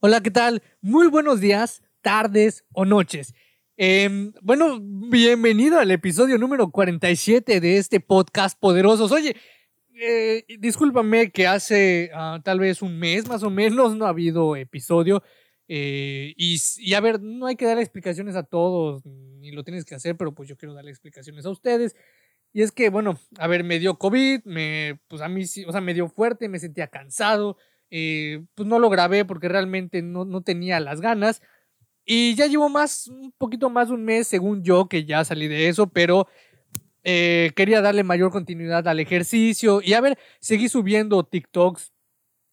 Hola, ¿qué tal? Muy buenos días, tardes o noches. Em, bueno, bienvenido al episodio número 47 de este podcast Poderosos. Oye, eh, discúlpame que hace ah, tal vez un mes más o menos no ha habido episodio. Eh, y, a ver, no hay que dar explicaciones a todos, ni lo tienes que hacer, pero pues yo quiero darle explicaciones a ustedes. Y es que, bueno, a ver, me dio COVID, me, pues a mí o sea, me dio fuerte, me sentía cansado, eh, pues no lo grabé porque realmente no, no tenía las ganas. Y ya llevo más, un poquito más de un mes, según yo, que ya salí de eso, pero eh, quería darle mayor continuidad al ejercicio. Y a ver, seguí subiendo TikToks,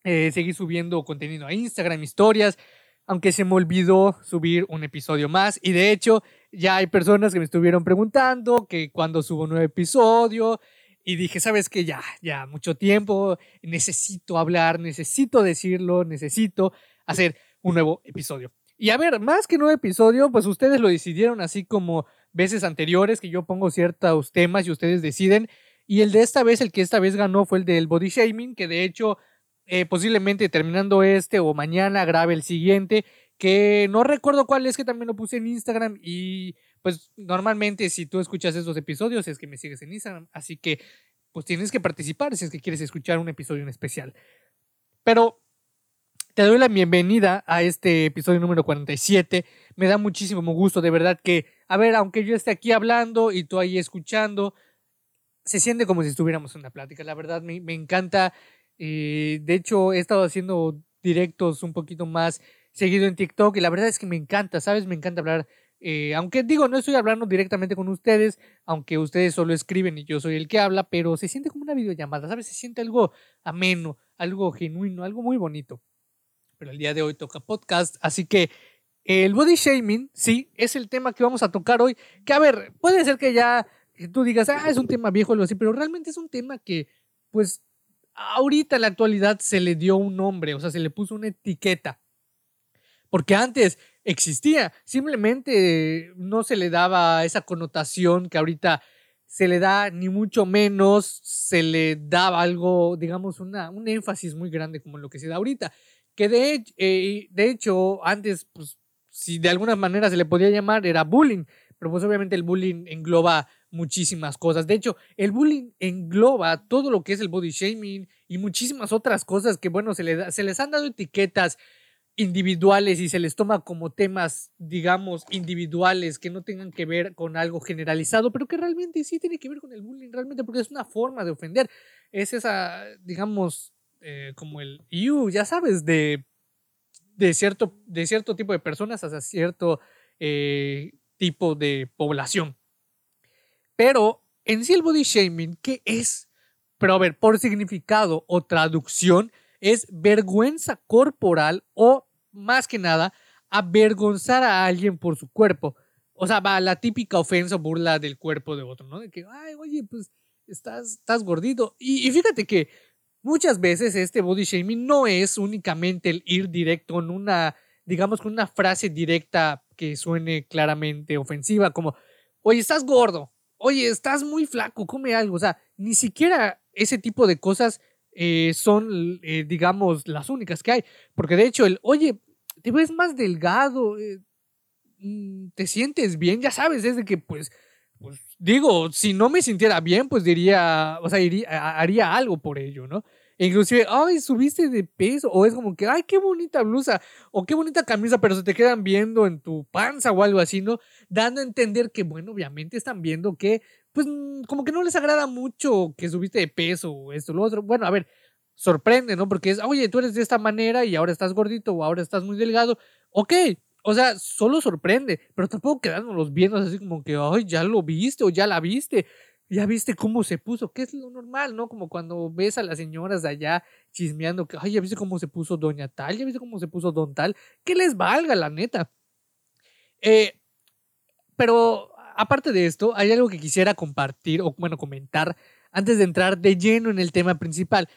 eh, seguí subiendo contenido a Instagram, historias, aunque se me olvidó subir un episodio más. Y de hecho, ya hay personas que me estuvieron preguntando que cuando subo un nuevo episodio, y dije, ¿sabes qué? Ya, ya, mucho tiempo, necesito hablar, necesito decirlo, necesito hacer un nuevo episodio. Y a ver, más que nuevo episodio, pues ustedes lo decidieron así como veces anteriores, que yo pongo ciertos temas y ustedes deciden. Y el de esta vez, el que esta vez ganó fue el del body shaming, que de hecho, eh, posiblemente terminando este o mañana grabe el siguiente, que no recuerdo cuál es, que también lo puse en Instagram y pues normalmente si tú escuchas esos episodios es que me sigues en Instagram, así que pues tienes que participar si es que quieres escuchar un episodio en especial. Pero te doy la bienvenida a este episodio número 47. Me da muchísimo gusto, de verdad que, a ver, aunque yo esté aquí hablando y tú ahí escuchando, se siente como si estuviéramos en una plática. La verdad me, encanta. Eh, de hecho, he estado haciendo directos un poquito más seguido en TikTok y la verdad es que me encanta, ¿sabes? Me encanta hablar eh, aunque digo, no estoy hablando directamente con ustedes, aunque ustedes solo escriben y yo soy el que habla, pero se siente como una videollamada, ¿sabes? Se siente algo ameno, algo genuino, algo muy bonito. Pero el día de hoy toca podcast, así que el body shaming, sí, es el tema que vamos a tocar hoy. Que a ver, puede ser que ya tú digas, ah, es un tema viejo o algo así, pero realmente es un tema que, pues, ahorita en la actualidad se le dio un nombre, o sea, se le puso una etiqueta. Porque antes existía. Simplemente no se le daba esa connotación que ahorita se le da, ni mucho menos se le daba algo, digamos, una, un énfasis muy grande como lo que se da ahorita. Que de, eh, de hecho, antes, pues, si de alguna manera se le podía llamar, era bullying. Pero pues obviamente el bullying engloba muchísimas cosas. De hecho, el bullying engloba todo lo que es el body shaming y muchísimas otras cosas que, bueno, se, le da, se les han dado etiquetas individuales y se les toma como temas, digamos, individuales que no tengan que ver con algo generalizado, pero que realmente sí tiene que ver con el bullying, realmente porque es una forma de ofender. Es esa, digamos, eh, como el you, ya sabes, de, de, cierto, de cierto tipo de personas hacia cierto eh, tipo de población. Pero en sí el body shaming, ¿qué es? Pero a ver, por significado o traducción, es vergüenza corporal o, más que nada, avergonzar a alguien por su cuerpo. O sea, va la típica ofensa o burla del cuerpo de otro, ¿no? De que, ay, oye, pues estás, estás gordito. Y, fíjate que muchas veces este body shaming no es únicamente el ir directo en una, digamos, con una frase directa que suene claramente ofensiva, como, oye, estás gordo, oye, estás muy flaco, come algo. O sea, ni siquiera ese tipo de cosas eh, son, eh, digamos, las únicas que hay. Porque de hecho, el, oye, te ves más delgado, eh, mm, te sientes bien, ya sabes, desde que pues, pues, digo, si no me sintiera bien, pues diría, o sea, iría, haría algo por ello, ¿no? E inclusive, ay, subiste de peso, o es como que, ay, qué bonita blusa, o qué bonita camisa, pero se te quedan viendo en tu panza o algo así, ¿no? Dando a entender que, bueno, obviamente están viendo que pues como que no les agrada mucho que subiste de peso o esto, lo otro. Bueno, a ver, sorprende, ¿no? Porque es, oye, tú eres de esta manera y ahora estás gordito o ahora estás muy delgado. Ok, o sea, solo sorprende, pero tampoco quedándonos viendo así como que, ay, ya lo viste o ya la viste. Ya viste cómo se puso, que es lo normal, ¿no? Como cuando ves a las señoras de allá chismeando que, ay, ya viste cómo se puso doña tal, ya viste cómo se puso don tal, que les valga, la neta. Eh, pero aparte de esto, hay algo que quisiera compartir o, bueno, comentar antes de entrar de lleno en el tema principal.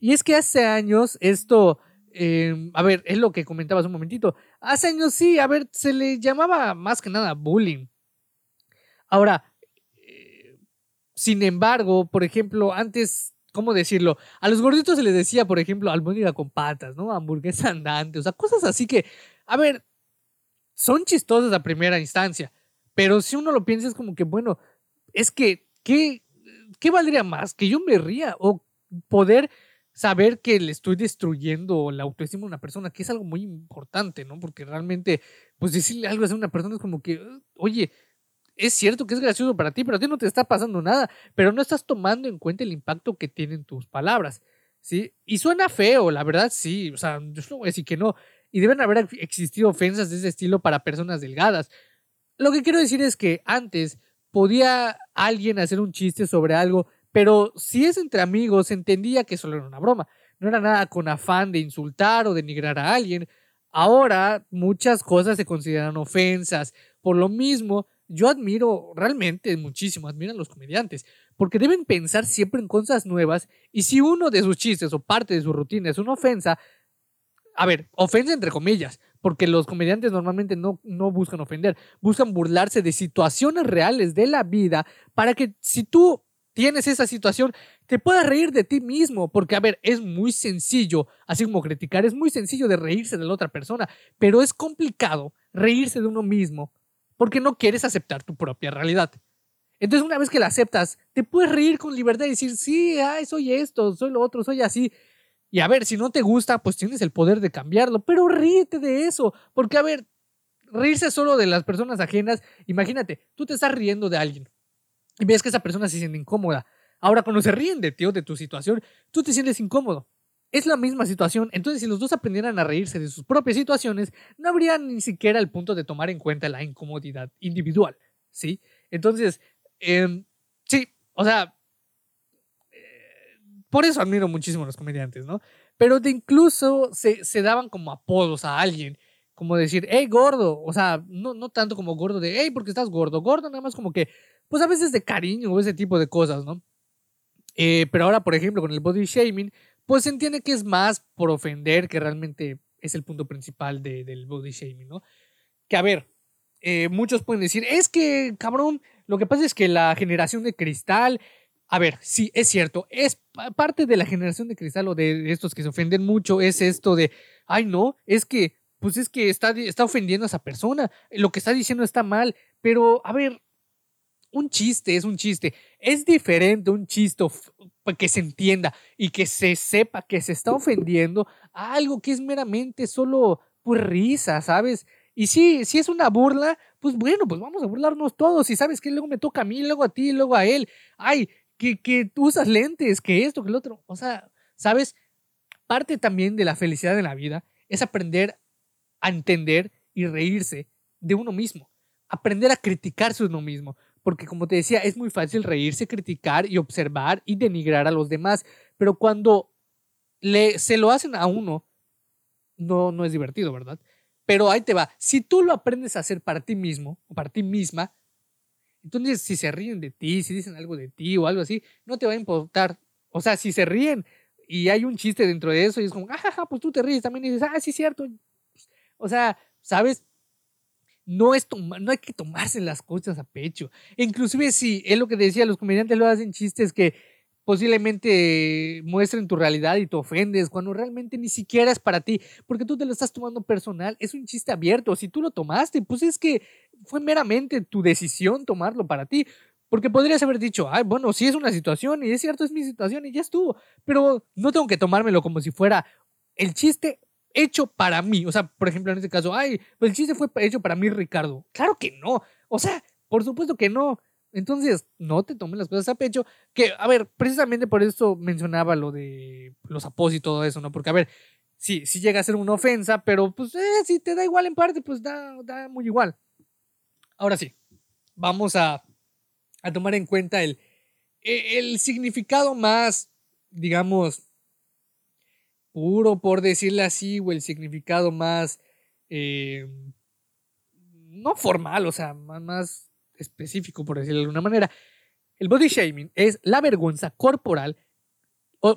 Y es que hace años esto, em, a ver, es lo que comentabas un momentito. Hace años sí, a ver, se le llamaba más que nada bullying. Ahora, eh, sin embargo, por ejemplo, antes ¿cómo decirlo? A los gorditos se les decía, por ejemplo, albóndiga con patas, ¿no? Hamburguesa andante, o sea, cosas así que, a ver, son chistosas a primera instancia, pero si uno lo piensa es como que, bueno, es que, ¿qué, qué valdría más? ¿Que yo me ría o poder saber que le estoy destruyendo la autoestima a una persona, que es algo muy importante, ¿no? Porque realmente, pues decirle algo a una persona es como que, oye, es cierto que es gracioso para ti, pero a ti no te está pasando nada, pero no estás tomando en cuenta el impacto que tienen tus palabras, ¿sí? Y suena feo, la verdad, sí, o sea, yo no voy a decir que no, y deben haber existido ofensas de ese estilo para personas delgadas. Lo que quiero decir es que antes podía alguien hacer un chiste sobre algo pero si es entre amigos, entendía que solo era una broma. No era nada con afán de insultar o denigrar a alguien. Ahora muchas cosas se consideran ofensas. Por lo mismo, yo admiro realmente muchísimo, admiro a los comediantes, porque deben pensar siempre en cosas nuevas y si uno de sus chistes o parte de su rutina es una ofensa, a ver, ofensa entre comillas, porque los comediantes normalmente no, no buscan ofender, buscan burlarse de situaciones reales de la vida para que si tú tienes esa situación, te puedas reír de ti mismo, porque a ver, es muy sencillo, así como criticar, es muy sencillo de reírse de la otra persona, pero es complicado reírse de uno mismo, porque no quieres aceptar tu propia realidad. Entonces, una vez que la aceptas, te puedes reír con libertad y decir, sí, ay, soy esto, soy lo otro, soy así. Y a ver, si no te gusta, pues tienes el poder de cambiarlo, pero ríete de eso, porque a ver, reírse solo de las personas ajenas, imagínate, tú te estás riendo de alguien y ves que esa persona se siente incómoda. Ahora, cuando se ríen de ti o de tu situación, tú te sientes incómodo. Es la misma situación, entonces si los dos aprendieran a reírse de sus propias situaciones, no habría ni siquiera el punto de tomar en cuenta la incomodidad individual, ¿sí? Entonces, em, sí, o sea, eh, por eso admiro muchísimo a los comediantes, ¿no? Pero de incluso se, se daban como apodos a alguien, como decir, hey, gordo, o sea, no, no tanto como gordo de, hey, porque estás gordo, gordo nada más como que pues a veces de cariño o ese tipo de cosas, ¿no? Eh, pero ahora, por ejemplo, con el body shaming, pues se entiende que es más por ofender que realmente es el punto principal del body shaming, ¿no? Que a ver, eh, muchos pueden decir, es que, cabrón, lo que pasa es que la generación de cristal, a ver, sí, es cierto, es parte de la generación de cristal o de estos que se ofenden mucho, es esto de, ay, no, es que, pues es que está, está ofendiendo a esa persona, lo que está diciendo está mal, pero, a ver, un chiste es un chiste. Es diferente un chiste que se entienda y que se sepa que se está ofendiendo a algo que es meramente solo pues risa, ¿sabes? Y si, si es una burla, pues bueno, pues vamos a burlarnos todos. Y sabes que luego me toca a mí, luego a ti, luego a él. Ay, que, que usas lentes, que esto, que el otro. O sea, ¿sabes? Parte también de la felicidad de la vida es aprender a entender y reírse de uno mismo. Aprender a criticarse uno mismo porque como te decía, es muy fácil reírse, criticar y observar y denigrar a los demás, pero cuando le, se lo hacen a uno, no, no es divertido, ¿verdad? Pero ahí te va, si tú lo aprendes a hacer para ti mismo o para ti misma, entonces si se ríen de ti, si dicen algo de ti o algo así, no te va a importar. O sea, si se ríen y hay un chiste dentro de eso y es como, ah, pues tú te ríes también y dices, ah, sí, cierto. O sea, ¿sabes? no, es no hay que tomarse las cosas a pecho. Inclusive si es lo que decía, los comediantes lo hacen chistes que posiblemente muestren tu realidad y te ofendes cuando realmente ni siquiera es para ti, porque tú te lo estás tomando personal, es un chiste abierto, si tú lo tomaste, pues es que fue meramente tu decisión tomarlo para ti, porque podrías haber dicho, ay, bueno, sí es una situación y es cierto, es mi situación y ya estuvo, pero no tengo que tomármelo como si fuera el chiste hecho para mí. O sea, por ejemplo, en este caso, ay, pues el chiste fue hecho para mí, Ricardo. Claro que no. O sea, por supuesto que no. Entonces, no te tomes las cosas a pecho. Que, a ver, precisamente por eso mencionaba lo de los após y todo eso, ¿no? Porque, a ver, sí, sí llega a ser una ofensa, pero pues, eh, si te da igual en parte, pues da, da muy igual. Ahora sí, vamos a, a tomar en cuenta el, el significado más, digamos, puro, por decirlo así, o el significado más, eh, no formal, o sea, más, específico, por decirlo de alguna manera. El body shaming es la vergüenza corporal,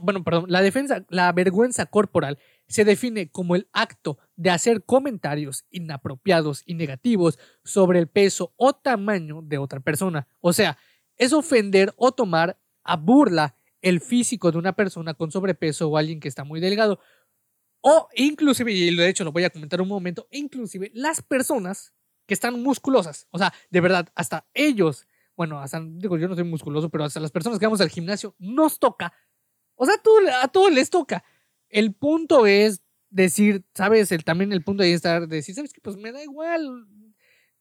bueno, perdón, la defensa, la vergüenza corporal se define como el acto de hacer comentarios inapropiados y negativos sobre el peso o tamaño de otra persona. O sea, es ofender o tomar a burla el físico de una persona con sobrepeso o alguien que está muy delgado. O inclusive, y de hecho lo voy a comentar un momento, inclusive las personas que están musculosas. O sea, de verdad, hasta ellos, bueno, hasta, digo, yo no soy musculoso, pero hasta las personas que vamos al gimnasio nos toca. O sea, a todos les toca. El punto es decir, ¿sabes? El, también el punto de estar, decir, ¿sabes qué? Pues me da igual.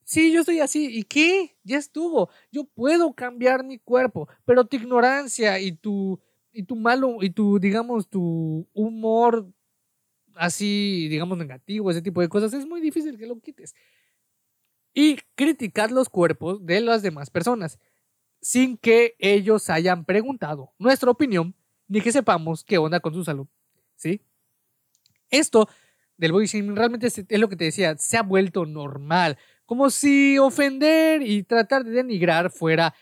Sí, yo estoy así. ¿Y qué? Ya estuvo. Yo puedo cambiar mi cuerpo, pero tu ignorancia y tu, y tu malo, y tu, digamos, tu humor así, digamos, negativo, ese tipo de cosas, es muy difícil que lo quites. Y criticar los cuerpos de las demás personas, sin que ellos hayan preguntado nuestra opinión, ni que sepamos qué onda con su salud. ¿Sí? Esto del body shaming realmente es, lo que te decía, se ha vuelto normal. Como si ofender y tratar de denigrar fuera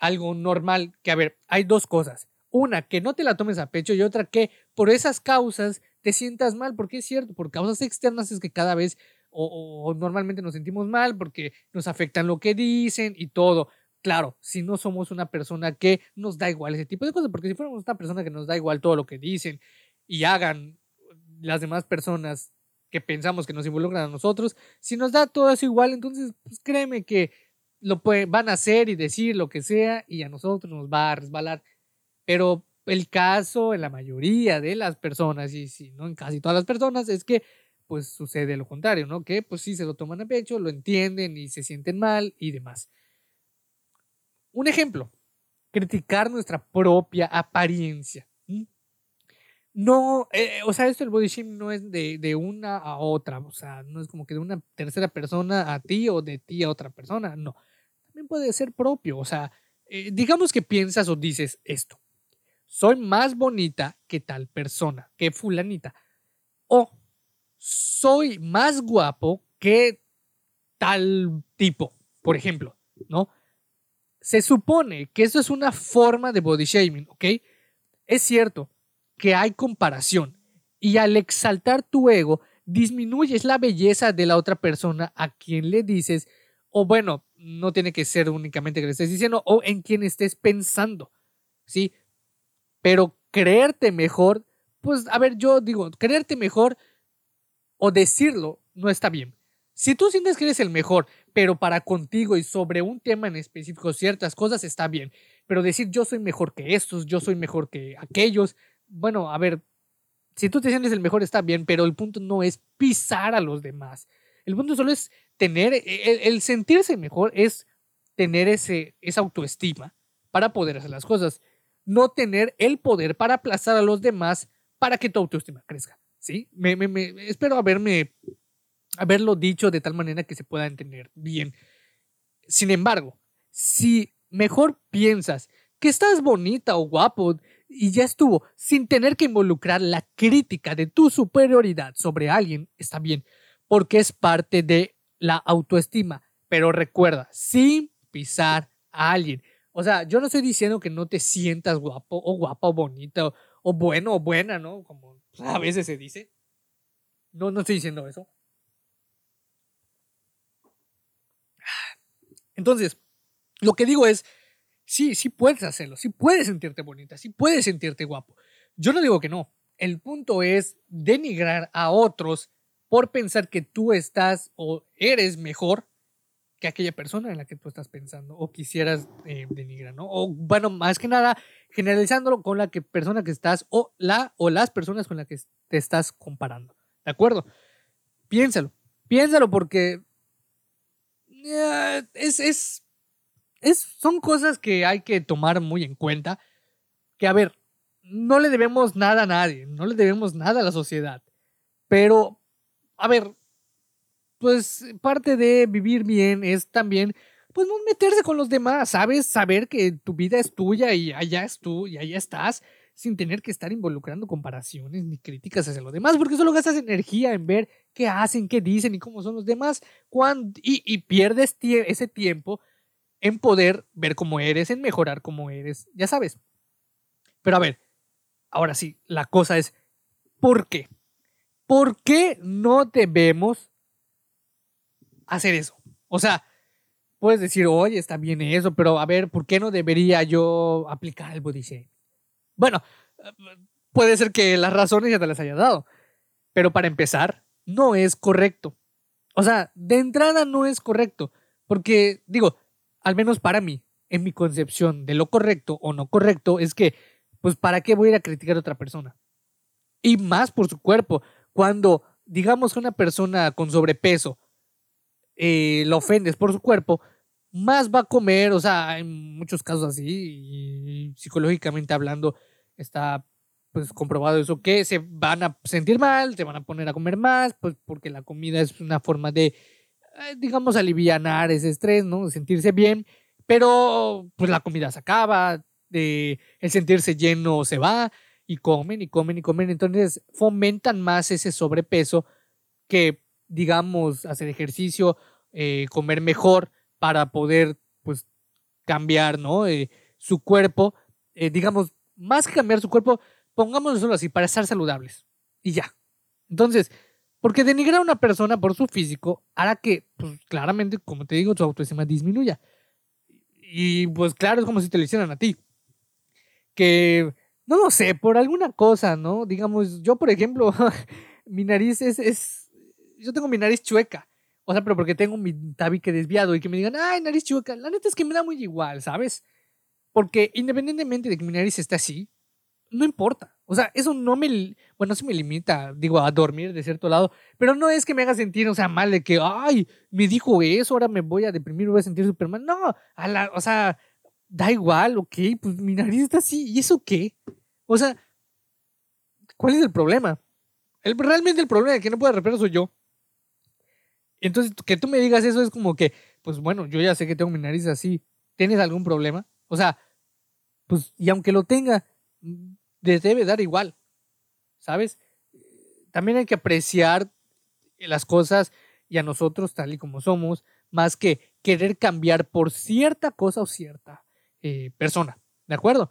algo normal. Que a ver, hay dos cosas. Una, que no te la tomes a pecho y otra, que por esas causas te sientas mal, porque es cierto, por causas externas es que cada vez o, normalmente nos sentimos mal porque nos afectan lo que dicen y todo. Claro, si no somos una persona que nos da igual ese tipo de cosas, porque si fuéramos una persona que nos da igual todo lo que dicen y hagan las demás personas que pensamos que nos involucran a nosotros, si nos da todo eso igual, entonces pues créeme que lo van a hacer y decir lo que sea y a nosotros nos va a resbalar. Pero el caso en la mayoría de las personas, y si no en casi todas las personas, es que pues sucede lo contrario, ¿no? Que pues sí se lo toman a pecho, lo entienden y se sienten mal y demás. Un ejemplo, criticar nuestra propia apariencia. No, eh, o sea, esto el body shaming no es de, de, una a otra, o sea, no es como que de una tercera persona a ti o de ti a otra persona, no. También puede ser propio, o sea, eh, digamos que piensas o dices esto, soy más bonita que tal persona, que fulanita, o soy más guapo que tal tipo, por ejemplo, ¿no? Se supone que eso es una forma de body shaming, ¿ok? Es cierto, que hay comparación y al exaltar tu ego disminuyes la belleza de la otra persona a quien le dices, o bueno, no tiene que ser únicamente que le estés diciendo, o en quien estés pensando, ¿sí? Pero creerte mejor, pues a ver, yo digo, creerte mejor o decirlo no está bien. Si tú sientes que eres el mejor, pero para contigo y sobre un tema en específico ciertas cosas está bien, pero decir yo soy mejor que estos, yo soy mejor que aquellos, bueno, a ver, si tú te sientes el mejor está bien, pero el punto no es pisar a los demás. El punto solo es tener, e, el, sentirse mejor es tener ese, esa autoestima para poder hacer las cosas. No tener el poder para aplazar a los demás para que tu autoestima crezca. ¿Sí? Me, espero haberme, haberlo dicho de tal manera que se pueda entender bien. Sin embargo, si mejor piensas que estás bonita o guapo y ya estuvo, sin tener que involucrar la crítica de tu superioridad sobre alguien, está bien, porque es parte de la autoestima. Pero recuerda, sin pisar a alguien. O sea, yo no estoy diciendo que no te sientas guapo o guapa o bonita o, bueno o buena, ¿no? Como a veces se dice. No, no estoy diciendo eso. Entonces, lo que digo es, sí, sí puedes hacerlo, sí puedes sentirte bonita, sí puedes sentirte guapo. Yo no digo que no. El punto es denigrar a otros por pensar que tú estás o eres mejor que aquella persona en la que tú estás pensando o quisieras eh, denigrar, ¿no? O bueno, más que nada, generalizándolo con la que persona que estás o la o las personas con las que te estás comparando. ¿De acuerdo? Piénsalo, piénsalo porque eh, es, es son cosas que hay que tomar muy en cuenta. Que a ver, no le debemos nada a nadie, no le debemos nada a la sociedad. Pero, a ver, pues parte de vivir bien es también, pues no meterse con los demás, ¿sabes? Saber que tu vida es tuya y allá es y allá estás, sin tener que estar involucrando comparaciones ni críticas hacia los demás, porque solo gastas energía en ver qué hacen, qué dicen y cómo son los demás, cuando, y, y pierdes ese tiempo en poder ver cómo eres, en mejorar cómo eres, ya sabes. Pero a ver, ahora sí, la cosa es, ¿por qué? ¿Por qué no debemos hacer eso? O sea, puedes decir, oye, está bien eso, pero a ver, ¿por qué no debería yo aplicar el body Bueno, puede ser que las razones ya te las haya dado, pero para empezar, no es correcto. O sea, de entrada no es correcto, porque digo, al menos para mí, en mi concepción de lo correcto o no correcto, es que, pues, ¿para qué voy a ir a criticar a otra persona? Y más por su cuerpo, cuando digamos que una persona con sobrepeso eh, lo ofendes por su cuerpo, más va a comer, o sea, en muchos casos así, psicológicamente hablando, está pues comprobado eso, que se van a sentir mal, se van a poner a comer más, pues porque la comida es una forma de, eh, digamos, alivianar ese estrés, ¿no? sentirse bien, pero pues la comida se acaba, de, el sentirse lleno se va, y comen y comen y comen, entonces fomentan más ese sobrepeso que, digamos, hacer ejercicio, eh, comer mejor para poder, pues, cambiar, ¿no? Eh, su cuerpo, eh, digamos, más que cambiar su cuerpo, pongámoslo así, para estar saludables. Y ya. Entonces, porque denigrar a una persona por su físico hará que, pues, claramente, como te digo, su autoestima disminuya. Y pues claro, es como si te lo hicieran a ti. Que no lo sé, por alguna cosa, ¿no? Digamos, yo, por ejemplo, mi nariz es, es, yo tengo mi nariz chueca. O sea, pero porque tengo mi tabique desviado y que me digan, ay, nariz chueca. La neta es que me da muy igual, ¿sabes? Porque independientemente de que mi nariz esté así, no importa. O sea, eso no me, bueno, sí me limita, digo, a dormir de cierto lado, pero no es que me haga sentir, o sea, mal de que, ay, me dijo eso, ahora me voy a deprimir, voy a sentir súper mal. No, a la, o sea, da igual, ok, pues mi nariz está así, ¿y eso qué? O sea, ¿cuál es el problema? El, realmente el problema de que no pueda respirar soy yo. Entonces, que tú me digas eso es como que, pues bueno, yo ya sé que tengo mi nariz así. ¿Tienes algún problema? O sea, pues, y aunque lo tenga, les debe dar igual. ¿Sabes? También hay que apreciar las cosas y a nosotros tal y como somos, más que querer cambiar por cierta cosa o cierta eh, persona. ¿De acuerdo?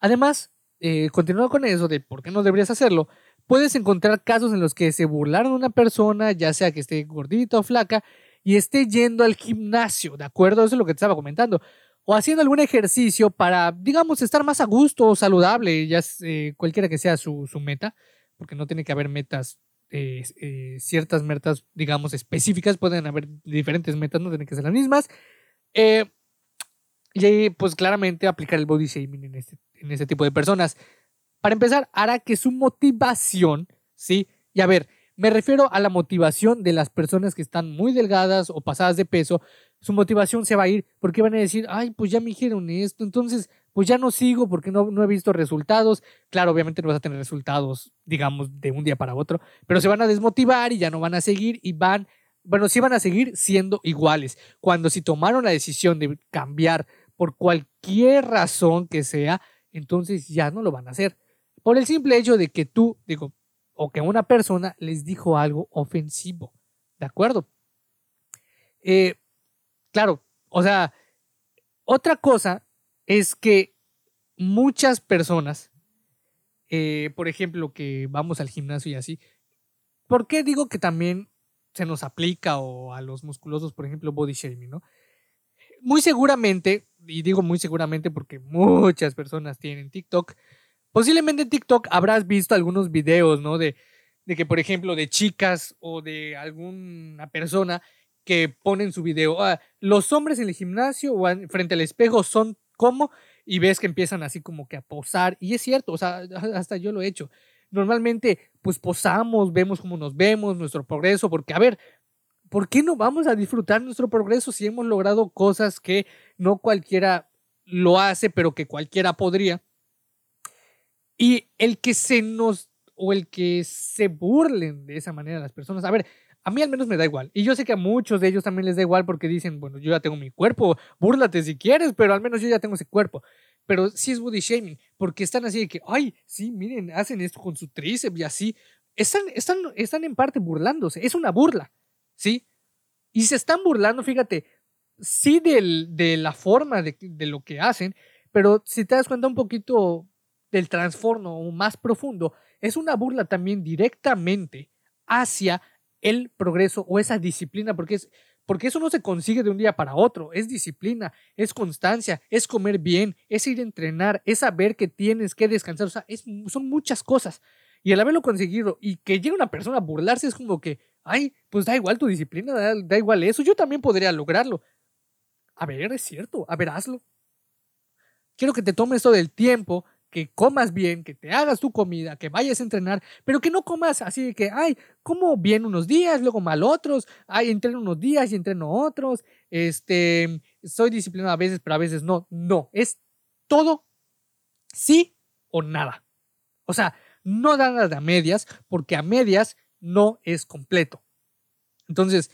Además, eh, continuando con eso de por qué no deberías hacerlo, puedes encontrar casos en los que se burlaron de una persona, ya sea que esté gordita o flaca, y esté yendo al gimnasio, ¿de acuerdo? Eso es lo que te estaba comentando. O haciendo algún ejercicio para, digamos, estar más a gusto o saludable, ya eh, cualquiera que sea su, meta, porque no tiene que haber metas, eh, ciertas metas, digamos, específicas, pueden haber diferentes metas, no tienen que ser las mismas. y pues claramente aplicar el body shaming en este en ese tipo de personas. Para empezar, hará que su motivación, ¿sí? Y a ver, me refiero a la motivación de las personas que están muy delgadas o pasadas de peso. Su motivación se va a ir porque van a decir, ay, pues ya me dijeron esto, entonces pues ya no sigo porque no, no he visto resultados. Claro, obviamente no vas a tener resultados, digamos, de un día para otro, pero se van a desmotivar y ya no van a seguir y van, bueno, sí van a seguir siendo iguales. Cuando si tomaron la decisión de cambiar por cualquier razón que sea, entonces ya no lo van a hacer. Por el simple hecho de que tú, digo, o que una persona les dijo algo ofensivo. ¿De acuerdo? Eh, claro, o sea, otra cosa es que muchas personas, eh, por ejemplo, que vamos al gimnasio y así, ¿por qué digo que también se nos aplica o a los musculosos, por ejemplo, body shaming, ¿no? Muy seguramente y digo muy seguramente porque muchas personas tienen TikTok, posiblemente en TikTok habrás visto algunos videos, ¿no? De, que, por ejemplo, de chicas o de alguna persona que ponen su video, ah, los hombres en el gimnasio o frente al espejo son como, y ves que empiezan así como que a posar, y es cierto, o sea, hasta yo lo he hecho. Normalmente, pues posamos, vemos cómo nos vemos, nuestro progreso, porque, a ver, ¿por qué no vamos a disfrutar nuestro progreso si hemos logrado cosas que no cualquiera lo hace, pero que cualquiera podría? Y el que se nos, o el que se burlen de esa manera las personas, a ver, a mí al menos me da igual. Y yo sé que a muchos de ellos también les da igual porque dicen, bueno, yo ya tengo mi cuerpo, búrlate si quieres, pero al menos yo ya tengo ese cuerpo. Pero sí es body shaming, porque están así de que, ay, sí, miren, hacen esto con su tríceps y así. Están, están, están en parte burlándose, es una burla. ¿sí? Y se están burlando, fíjate, sí de la forma de, lo que hacen, pero si te das cuenta un poquito del trastorno más profundo, es una burla también directamente hacia el progreso o esa disciplina, porque es, porque eso no se consigue de un día para otro, es disciplina, es constancia, es comer bien, es ir a entrenar, es saber que tienes que descansar, o sea, son muchas cosas. Y el haberlo conseguido y que llegue una persona a burlarse es como que, ay, pues da igual tu disciplina, da, da igual eso, yo también podría lograrlo. A ver, es cierto, a ver, hazlo. Quiero que te tomes todo el tiempo que comas bien, que te hagas tu comida, que vayas a entrenar, pero que no comas así de que, ay, como bien unos días, luego mal otros, ay, entreno unos días y entreno otros, este, soy disciplinado a veces, pero a veces no. No, es todo sí o nada. O sea, no da nada a medias, porque a medias no es completo. Entonces,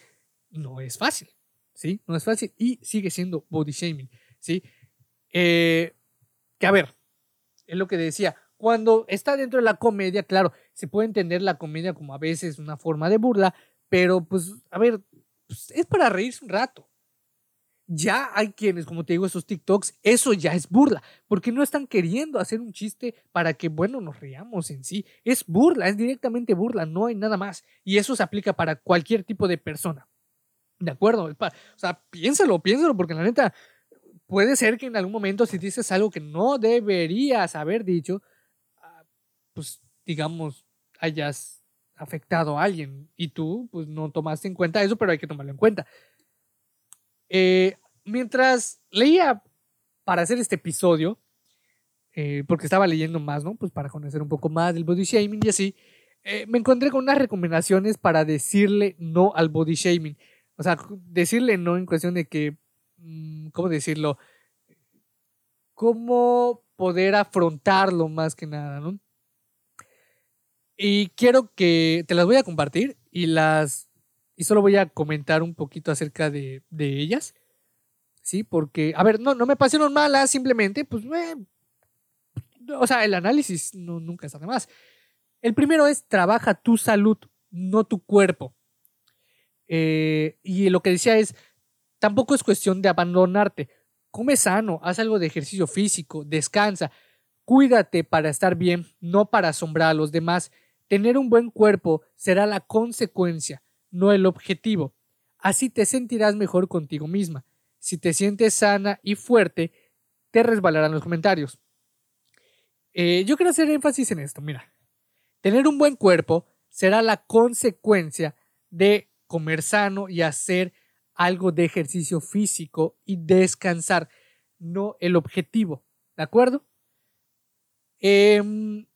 no es fácil, ¿sí? No es fácil y sigue siendo body shaming, ¿sí? Eh, que a ver, es lo que decía. Cuando está dentro de la comedia, claro, se puede entender la comedia como a veces una forma de burla, pero pues, a ver, pues, es para reírse un rato. Ya hay quienes, como te digo, esos TikToks, eso ya es burla, porque no están queriendo hacer un chiste para que, bueno, nos riamos en sí. Es burla, es directamente burla, no hay nada más. Y eso se aplica para cualquier tipo de persona. ¿De acuerdo? O sea, piénsalo, piénsalo, porque la neta, puede ser que en algún momento si dices algo que no deberías haber dicho, ah, pues digamos, hayas afectado a alguien y tú pues no tomaste en cuenta eso, pero hay que tomarlo en cuenta. Eh, mientras leía para hacer este episodio, eh, porque estaba leyendo más, ¿no? Pues para conocer un poco más del body shaming y así, eh, me encontré con unas recomendaciones para decirle no al body shaming. O sea, decirle no en cuestión de que ¿cómo decirlo? ¿Cómo poder afrontarlo más que nada, ¿no? Y quiero que te las voy a compartir y las y solo voy a comentar un poquito acerca de, ellas. Sí, porque, a ver, no, no me pasaron malas, simplemente, pues, eh, o sea, el análisis no, nunca está de más. El primero es trabaja tu salud, no tu cuerpo. Eh, y lo que decía es, Tampoco es cuestión de abandonarte. Come sano, haz algo de ejercicio físico, descansa, cuídate para estar bien, no para asombrar a los demás. Tener un buen cuerpo será la consecuencia, no el objetivo. Así te sentirás mejor contigo misma. Si te sientes sana y fuerte, te resbalarán los comentarios. Eh, yo quiero hacer énfasis en esto, mira. Tener un buen cuerpo será la consecuencia de comer sano y hacer algo de ejercicio físico y descansar, no el objetivo. ¿De acuerdo? Em,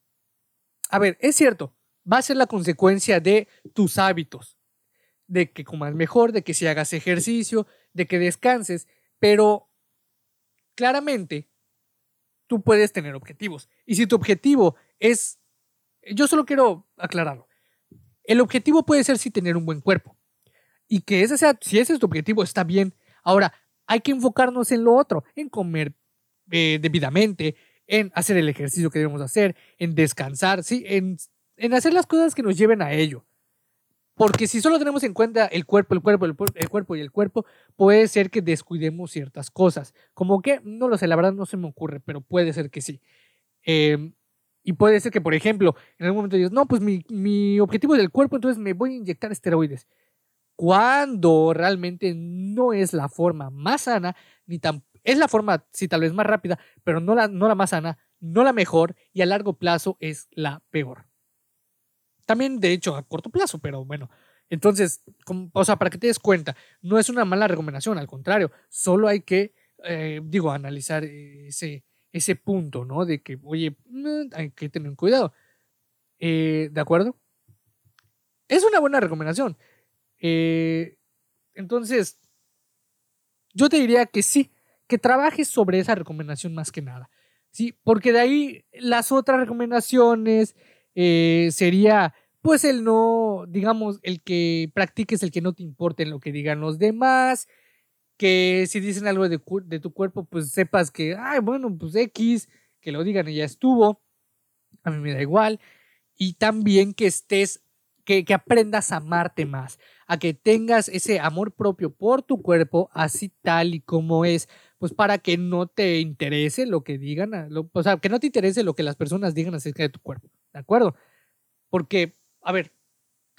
a ver, es cierto, va a ser la consecuencia de tus hábitos, de que comas mejor, de que si hagas ejercicio, de que descanses, pero claramente tú puedes tener objetivos. Y si tu objetivo es, yo solo quiero aclararlo, el objetivo puede ser si tener un buen cuerpo y que ese sea, si ese es tu objetivo, está bien. Ahora, hay que enfocarnos en lo otro, en comer eh, debidamente, en hacer el ejercicio que debemos hacer, en descansar, ¿sí? en, en hacer las cosas que nos lleven a ello. Porque si solo tenemos en cuenta el cuerpo, el cuerpo, el, cuerpo y el cuerpo, puede ser que descuidemos ciertas cosas. Como que, no lo sé, la verdad no se me ocurre, pero puede ser que sí. Em, y puede ser que, por ejemplo, en algún momento digas, no, pues mi, mi objetivo es el cuerpo, entonces me voy a inyectar esteroides cuando realmente no es la forma más sana, ni tan, es la forma, sí, tal vez más rápida, pero no la, no la más sana, no la mejor y a largo plazo es la peor. También, de hecho, a corto plazo, pero bueno. Entonces, o sea, para que te des cuenta, no es una mala recomendación, al contrario, solo hay que, eh, digo, analizar ese, ese punto, ¿no? De que, oye, mm, hay que tener cuidado. Eh, ¿De acuerdo? Es una buena recomendación. Eh, entonces, yo te diría que sí, que trabajes sobre esa recomendación más que nada. Sí, porque de ahí las otras recomendaciones eh, sería, pues el no, digamos, el que practiques el que no te importe en lo que digan los demás, que si dicen algo de, de tu cuerpo, pues sepas que, ay, bueno, pues X, que lo digan y ya estuvo, a mí me da igual, y también que estés que, aprendas a amarte más, a que tengas ese amor propio por tu cuerpo, así tal y como es, pues para que no te interese lo que digan, o sea, que no te interese lo que las personas digan acerca de tu cuerpo, ¿de acuerdo? Porque, a ver,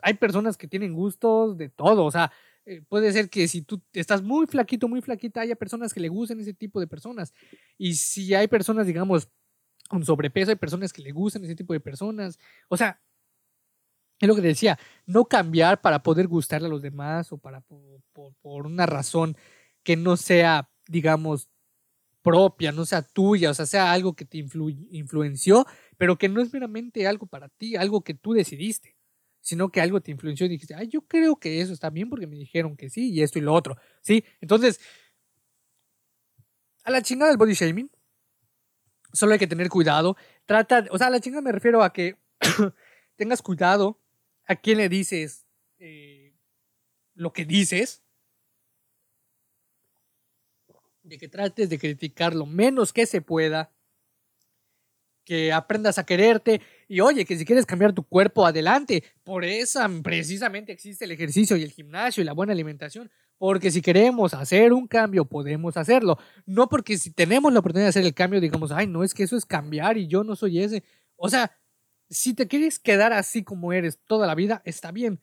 hay personas que tienen gustos de todo, o sea, Eh, puede ser que si tú estás muy flaquito, muy flaquita, haya personas que le gusten ese tipo de personas. Y si hay personas, digamos, con sobrepeso, hay personas que le gustan ese tipo de personas. O sea, es lo que decía, no cambiar para poder gustarle a los demás o para por, una razón que no sea, digamos, propia, no sea tuya, o sea, sea algo que te influenció, pero que no es meramente algo para ti, algo que tú decidiste, sino que algo te influenció y dijiste, ay, yo creo que eso está bien porque me dijeron que sí y esto y lo otro, ¿sí? Entonces, a la chingada del body shaming, solo hay que tener cuidado, trata, o sea, a la chingada me refiero a que tengas cuidado a quién le dices eh, lo que dices, de que trates de criticar lo menos que se pueda, que aprendas a quererte y oye, que si quieres cambiar tu cuerpo, adelante. Por eso precisamente existe el ejercicio y el gimnasio y la buena alimentación. Porque si queremos hacer un cambio, podemos hacerlo. No porque si tenemos la oportunidad de hacer el cambio, digamos, ay, no, es que eso es cambiar y yo no soy ese. O sea, si te quieres quedar así como eres toda la vida, está bien.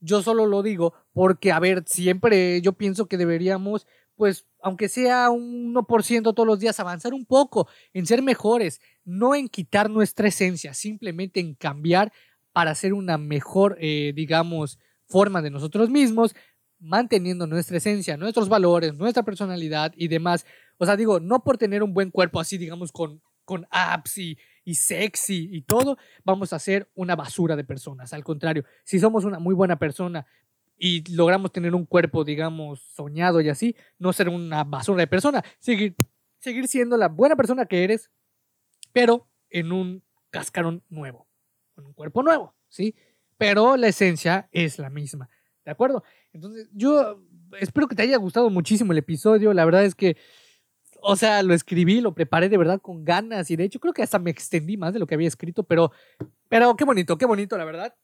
Yo solo lo digo porque, a ver, siempre yo pienso que deberíamos, pues, aunque sea un 1% todos los días, avanzar un poco en ser mejores, no en quitar nuestra esencia, simplemente en cambiar para hacer una mejor, eh, digamos, forma de nosotros mismos, manteniendo nuestra esencia, nuestros valores, nuestra personalidad y demás. O sea, digo, no por tener un buen cuerpo así, digamos, con, con y, y sexy y todo, vamos a ser una basura de personas. Al contrario, si somos una muy buena persona y logramos tener un cuerpo, digamos, soñado y así, no ser una basura de persona, seguir, seguir siendo la buena persona que eres, pero en un cascarón nuevo, con un cuerpo nuevo, ¿sí? Pero la esencia es la misma, ¿de acuerdo? Entonces, yo espero que te haya gustado muchísimo el episodio, la verdad es que o sea, lo escribí, lo preparé de verdad con ganas y de hecho creo que hasta me extendí más de lo que había escrito, pero, pero qué bonito, qué bonito, la verdad.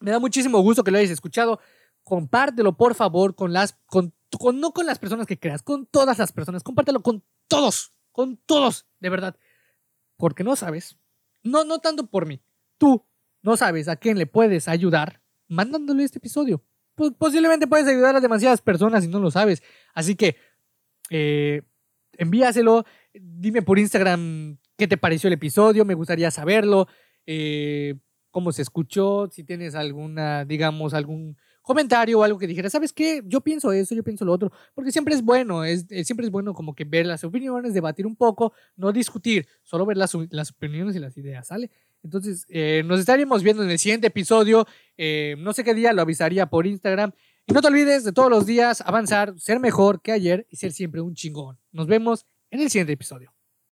Me da muchísimo gusto que lo hayas escuchado. Compártelo, por favor, con las, con, no con las personas que creas, con todas las personas. Compártelo con todos, con todos, de verdad. Porque no sabes, no, no tanto por mí, tú no sabes a quién le puedes ayudar mandándole este episodio. Pues posiblemente puedes ayudar a demasiadas personas y no lo sabes. Así que, eh, envíaselo, dime por Instagram qué te pareció el episodio, me gustaría saberlo, eh, cómo se escuchó, si tienes alguna, digamos, algún comentario o algo que dijera, ¿sabes qué? Yo pienso eso, yo pienso lo otro, porque siempre es bueno, es, eh, siempre es bueno como que ver las opiniones, debatir un poco, no discutir, solo ver las, las opiniones y las ideas, ¿sale? Entonces, eh, nos estaríamos viendo en el siguiente episodio, no sé qué día, lo avisaría por Instagram. Y no te olvides de todos los días avanzar, ser mejor que ayer y ser siempre un chingón. Nos vemos en el siguiente episodio.